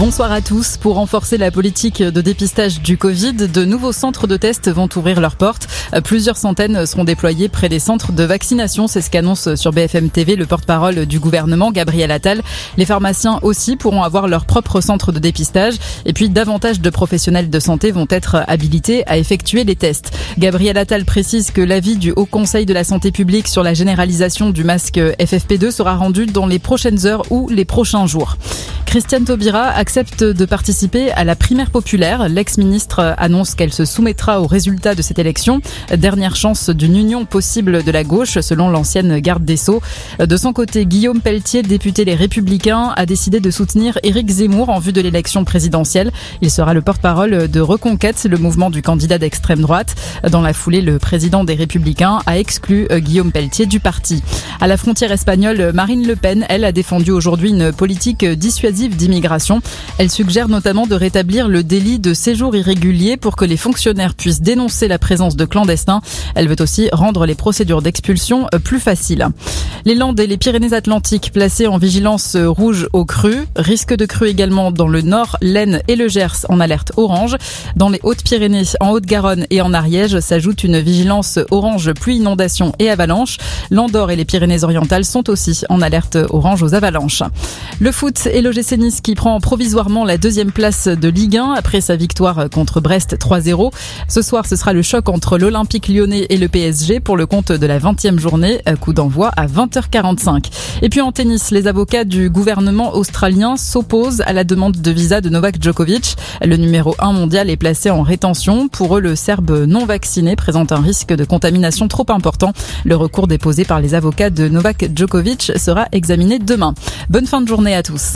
Bonsoir à tous. Pour renforcer la politique de dépistage du Covid, de nouveaux centres de tests vont ouvrir leurs portes. Plusieurs centaines seront déployés près des centres de vaccination. C'est ce qu'annonce sur BFM TV le porte-parole du gouvernement, Gabriel Attal. Les pharmaciens aussi pourront avoir leur propre centre de dépistage. Et puis, davantage de professionnels de santé vont être habilités à effectuer les tests. Gabriel Attal précise que l'avis du Haut Conseil de la Santé publique sur la généralisation du masque FFP2 sera rendu dans les prochaines heures ou les prochains jours. Christiane Taubira accepte de participer à la primaire populaire. L'ex-ministre annonce qu'elle se soumettra aux résultats de cette élection. Dernière chance d'une union possible de la gauche, selon l'ancienne garde des Sceaux. De son côté, Guillaume Pelletier, député Les Républicains, a décidé de soutenir Éric Zemmour en vue de l'élection présidentielle. Il sera le porte-parole de Reconquête, le mouvement du candidat d'extrême droite. Dans la foulée, le président des Républicains a exclu Guillaume Pelletier du parti. À la frontière espagnole, Marine Le Pen, elle, a défendu aujourd'hui une politique dissuasive d'immigration. Elle suggère notamment de rétablir le délit de séjour irrégulier pour que les fonctionnaires puissent dénoncer la présence de clandestins. Elle veut aussi rendre les procédures d'expulsion euh, plus faciles. Les Landes et les Pyrénées-Atlantiques placés en vigilance rouge au cru. Risque de crue également dans le nord, l'Aisne et le Gers en alerte orange. Dans les Hautes-Pyrénées, en Haute-Garonne et en Ariège s'ajoute une vigilance orange pluie, inondation et avalanche. L'Andorre et les Pyrénées-Orientales sont aussi en alerte orange aux avalanches. Le foot et l'OGC Nice qui prend provisoirement la deuxième place de Ligue 1 après sa victoire contre Brest 3-0. Ce soir, ce sera le choc entre l'Olympique lyonnais et le PSG pour le compte de la 20e journée. Coup d'envoi à 20h45. Et puis en tennis, les avocats du gouvernement australien s'opposent à la demande de visa de Novak Djokovic. Le numéro 1 mondial est placé en rétention. Pour eux, le Serbe non vacciné présente un risque de contamination trop important. Le recours déposé par les avocats de Novak Djokovic sera examiné demain. Bonne fin de journée à tous.